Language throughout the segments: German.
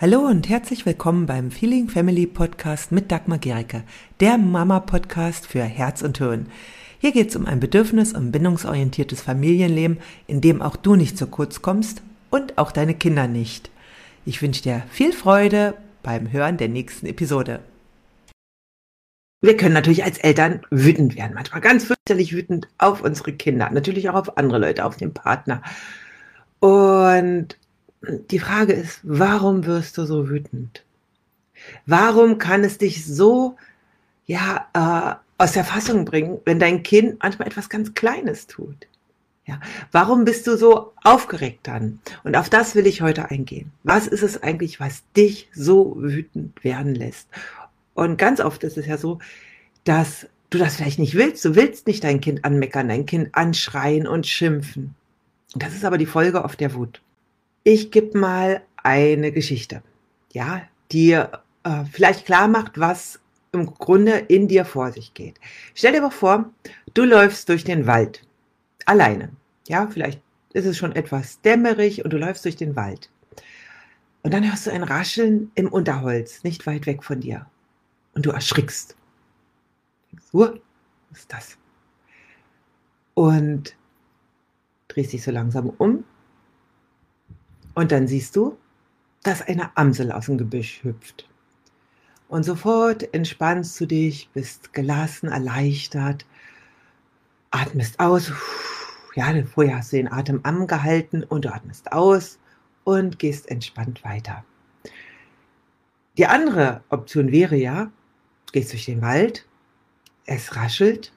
Hallo und herzlich willkommen beim Feeling Family Podcast mit Dagmar Gericke, der Mama-Podcast für Herz und Hirn. Hier geht es um ein bedürfnis- und bindungsorientiertes Familienleben, in dem auch du nicht zu kurz kommst und auch deine Kinder nicht. Ich wünsche dir viel Freude beim Hören der nächsten Episode. Wir können natürlich als Eltern wütend werden, manchmal ganz fürchterlich wütend auf unsere Kinder, natürlich auch auf andere Leute, auf den Partner. Und die Frage ist, warum wirst du so wütend? Warum kann es dich so ja, äh, aus der Fassung bringen, wenn dein Kind manchmal etwas ganz Kleines tut? Ja, warum bist du so aufgeregt dann? Und auf das will ich heute eingehen. Was ist es eigentlich, was dich so wütend werden lässt? Und ganz oft ist es ja so, dass du das vielleicht nicht willst. Du willst nicht dein Kind anmeckern, dein Kind anschreien und schimpfen. Das ist aber die Folge oft der Wut. Ich gebe mal eine Geschichte, ja, die äh, vielleicht klar macht, was im Grunde in dir vor sich geht. Stell dir mal vor, du läufst durch den Wald alleine. Ja, vielleicht ist es schon etwas dämmerig und du läufst durch den Wald. Und dann hörst du ein Rascheln im Unterholz, nicht weit weg von dir. Und du erschrickst. So, was ist das? Und drehst dich so langsam um und dann siehst du, dass eine Amsel aus dem Gebüsch hüpft. Und sofort entspannst du dich, bist gelassen, erleichtert, atmest aus. Ja, vorher hast du den Atem angehalten und du atmest aus und gehst entspannt weiter. Die andere Option wäre ja, du gehst durch den Wald, es raschelt,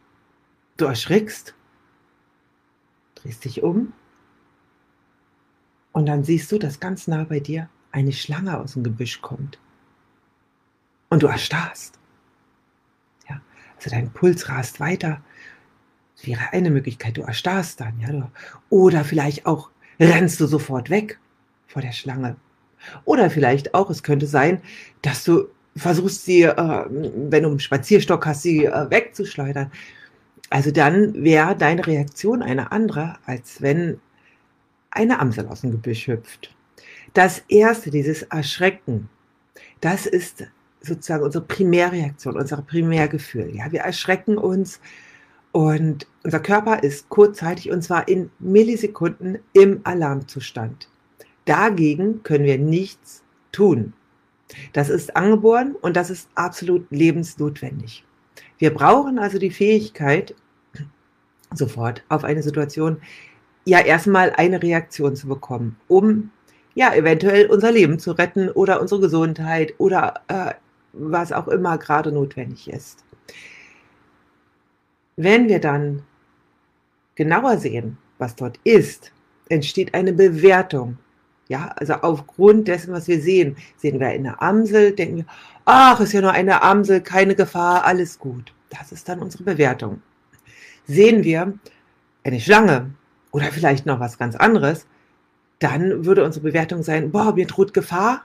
du erschrickst, drehst dich um und dann siehst du, dass ganz nah bei dir eine Schlange aus dem Gebüsch kommt. Und du erstarrst. Ja, also dein Puls rast weiter. Das wäre eine Möglichkeit, du erstarrst dann. Ja, oder vielleicht auch rennst du sofort weg vor der Schlange. Oder vielleicht auch, es könnte sein, dass du versuchst, sie, äh, wenn du einen Spazierstock hast, sie äh, wegzuschleudern. Also dann wäre deine Reaktion eine andere, als wenn eine Amsel aus dem Gebüsch hüpft. Das erste, dieses Erschrecken, das ist sozusagen unsere Primärreaktion, unser Primärgefühl. Ja, wir erschrecken uns und unser Körper ist kurzzeitig und zwar in Millisekunden im Alarmzustand. Dagegen können wir nichts tun. Das ist angeboren und das ist absolut lebensnotwendig. Wir brauchen also die Fähigkeit, sofort auf eine Situation ja erstmal eine Reaktion zu bekommen, um ja eventuell unser Leben zu retten oder unsere Gesundheit oder äh, was auch immer gerade notwendig ist. Wenn wir dann genauer sehen, was dort ist, entsteht eine Bewertung. Ja, also aufgrund dessen, was wir sehen, sehen wir eine Amsel, denken wir, ach, ist ja nur eine Amsel, keine Gefahr, alles gut. Das ist dann unsere Bewertung. Sehen wir eine Schlange, oder vielleicht noch was ganz anderes, dann würde unsere Bewertung sein, boah, mir droht Gefahr.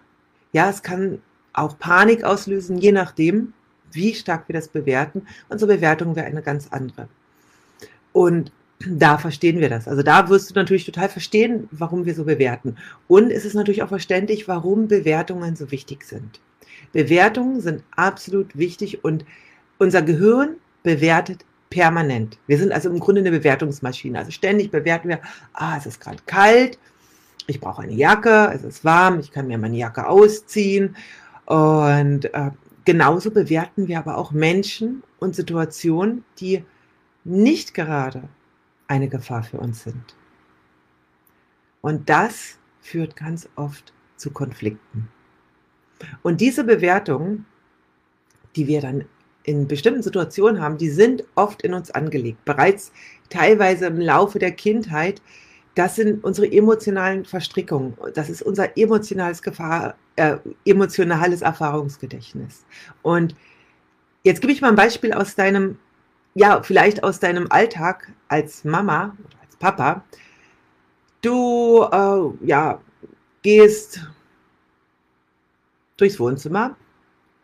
Ja, es kann auch Panik auslösen, je nachdem, wie stark wir das bewerten. Unsere Bewertung wäre eine ganz andere. Und da verstehen wir das. Also da wirst du natürlich total verstehen, warum wir so bewerten. Und es ist natürlich auch verständlich, warum Bewertungen so wichtig sind. Bewertungen sind absolut wichtig und unser Gehirn bewertet permanent. Wir sind also im Grunde eine Bewertungsmaschine. Also ständig bewerten wir, ah, es ist gerade kalt, ich brauche eine Jacke, es ist warm, ich kann mir meine Jacke ausziehen. Und äh, genauso bewerten wir aber auch Menschen und Situationen, die nicht gerade eine Gefahr für uns sind. Und das führt ganz oft zu Konflikten. Und diese Bewertungen, die wir dann in bestimmten Situationen haben, die sind oft in uns angelegt, bereits teilweise im Laufe der Kindheit. Das sind unsere emotionalen Verstrickungen. Das ist unser emotionales Gefahr, äh, emotionales Erfahrungsgedächtnis. Und jetzt gebe ich mal ein Beispiel aus deinem, ja, vielleicht aus deinem Alltag als Mama oder als Papa. Du, äh, ja, gehst durchs Wohnzimmer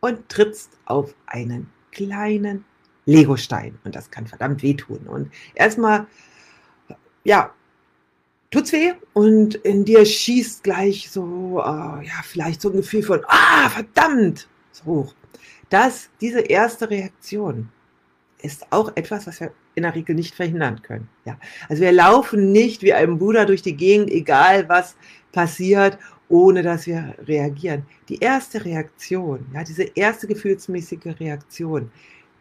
und trittst auf einen kleinen Legostein. Und das kann verdammt wehtun. Und erstmal, ja, tut's weh und in dir schießt gleich so, äh, ja, vielleicht so ein Gefühl von, ah, verdammt, so hoch. Das, diese erste Reaktion ist auch etwas, was wir in der Regel nicht verhindern können. Ja. Also wir laufen nicht wie ein Buddha durch die Gegend, egal was passiert, ohne dass wir reagieren. Die erste Reaktion, ja, diese erste gefühlsmäßige Reaktion,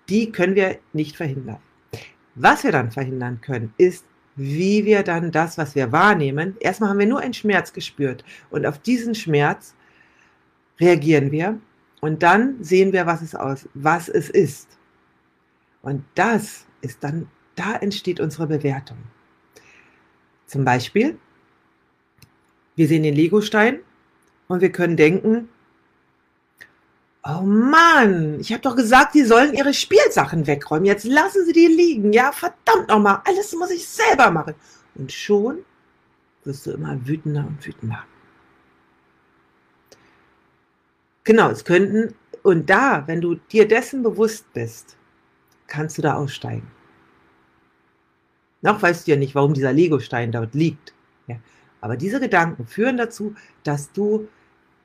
die können wir nicht verhindern. Was wir dann verhindern können, ist, wie wir dann das, was wir wahrnehmen, erstmal haben wir nur einen Schmerz gespürt und auf diesen Schmerz reagieren wir und dann sehen wir, was es aus, was es ist. Und das ist dann, da entsteht unsere Bewertung. Zum Beispiel, wir sehen den Legostein und wir können denken, oh Mann, ich habe doch gesagt, die sollen ihre Spielsachen wegräumen. Jetzt lassen sie die liegen. Ja, verdammt nochmal, alles muss ich selber machen. Und schon wirst du immer wütender und wütender. Genau, es könnten, und da, wenn du dir dessen bewusst bist, kannst du da aussteigen. Noch weißt du ja nicht, warum dieser Legostein dort liegt. Ja. Aber diese Gedanken führen dazu, dass du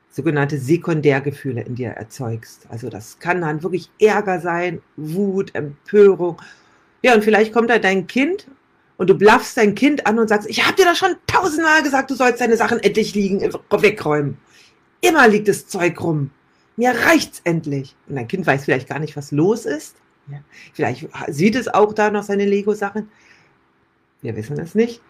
sogenannte Sekundärgefühle in dir erzeugst. Also das kann dann wirklich Ärger sein, Wut, Empörung. Ja, und vielleicht kommt da dein Kind und du blaffst dein Kind an und sagst, ich habe dir doch schon tausendmal gesagt, du sollst deine Sachen endlich liegen, wegräumen. Immer liegt das Zeug rum. Mir reicht's endlich. Und dein Kind weiß vielleicht gar nicht, was los ist. Ja. Vielleicht sieht es auch da noch seine Lego-Sachen. Wir wissen es nicht.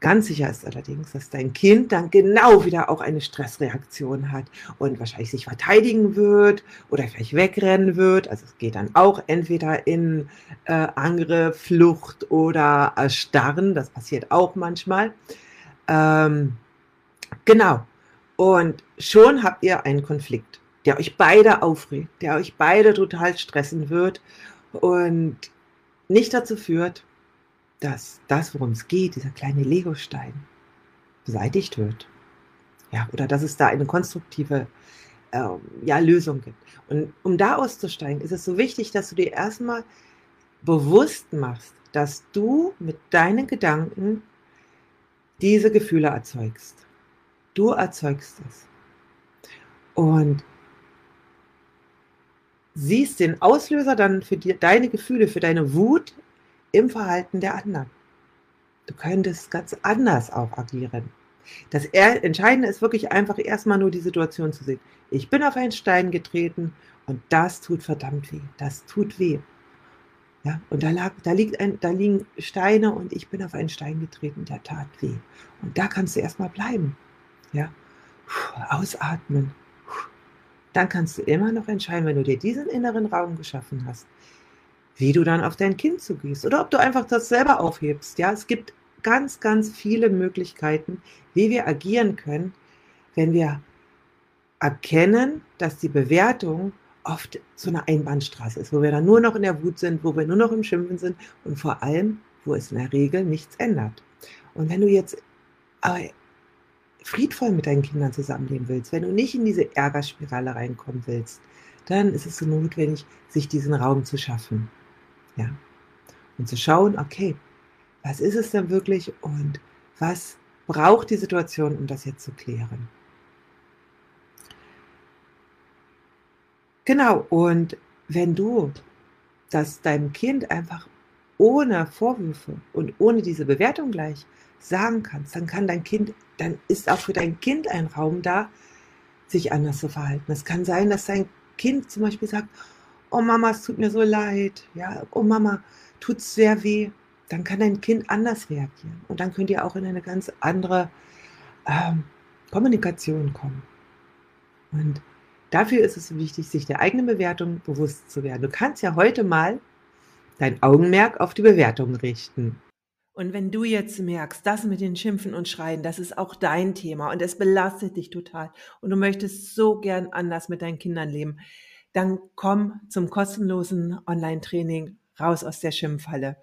Ganz sicher ist allerdings, dass dein Kind dann genau wieder auch eine Stressreaktion hat und wahrscheinlich sich verteidigen wird oder vielleicht wegrennen wird. Also es geht dann auch entweder in äh, Angriff, Flucht oder Erstarren. Das passiert auch manchmal. Ähm, genau. Und schon habt ihr einen Konflikt der euch beide aufregt, der euch beide total stressen wird und nicht dazu führt, dass das, worum es geht, dieser kleine Legostein, beseitigt wird. Ja, oder dass es da eine konstruktive ähm, ja, Lösung gibt. Und um da auszusteigen, ist es so wichtig, dass du dir erstmal bewusst machst, dass du mit deinen Gedanken diese Gefühle erzeugst. Du erzeugst es. Und siehst den Auslöser dann für die, deine Gefühle, für deine Wut im Verhalten der anderen. Du könntest ganz anders auch agieren. Das Entscheidende ist wirklich einfach erstmal nur die Situation zu sehen. Ich bin auf einen Stein getreten und das tut verdammt weh. Das tut weh. Ja, und da, lag, da, liegt ein, da liegen Steine und ich bin auf einen Stein getreten, der tat weh. Und da kannst du erstmal bleiben. Ja, ausatmen dann kannst du immer noch entscheiden, wenn du dir diesen inneren Raum geschaffen hast, wie du dann auf dein Kind zugehst oder ob du einfach das selber aufhebst. Ja, es gibt ganz, ganz viele Möglichkeiten, wie wir agieren können, wenn wir erkennen, dass die Bewertung oft so eine Einbahnstraße ist, wo wir dann nur noch in der Wut sind, wo wir nur noch im Schimpfen sind und vor allem, wo es in der Regel nichts ändert. Und wenn du jetzt friedvoll mit deinen Kindern zusammenleben willst, wenn du nicht in diese Ärgerspirale reinkommen willst, dann ist es notwendig, sich diesen Raum zu schaffen. Ja. Und zu schauen, okay, was ist es denn wirklich und was braucht die Situation, um das jetzt zu klären? Genau, und wenn du das deinem Kind einfach ohne Vorwürfe und ohne diese Bewertung gleich sagen kannst, dann kann dein Kind, dann ist auch für dein Kind ein Raum da, sich anders zu verhalten. Es kann sein, dass dein Kind zum Beispiel sagt, oh Mama, es tut mir so leid, ja, oh Mama, tut es sehr weh. Dann kann dein Kind anders reagieren und dann könnt ihr auch in eine ganz andere ähm, Kommunikation kommen. Und dafür ist es wichtig, sich der eigenen Bewertung bewusst zu werden. Du kannst ja heute mal dein Augenmerk auf die Bewertung richten. Und wenn du jetzt merkst, das mit den Schimpfen und Schreien, das ist auch dein Thema und es belastet dich total und du möchtest so gern anders mit deinen Kindern leben, dann komm zum kostenlosen Online-Training raus aus der Schimpfhalle.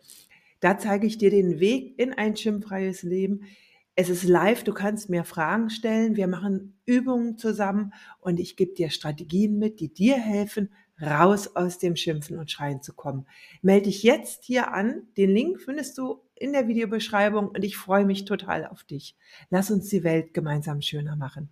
Da zeige ich dir den Weg in ein schimpffreies Leben. Es ist live, du kannst mir Fragen stellen, wir machen Übungen zusammen und ich gebe dir Strategien mit, die dir helfen, raus aus dem Schimpfen und Schreien zu kommen. Melde dich jetzt hier an. Den Link findest du in der Videobeschreibung und ich freue mich total auf dich. Lass uns die Welt gemeinsam schöner machen.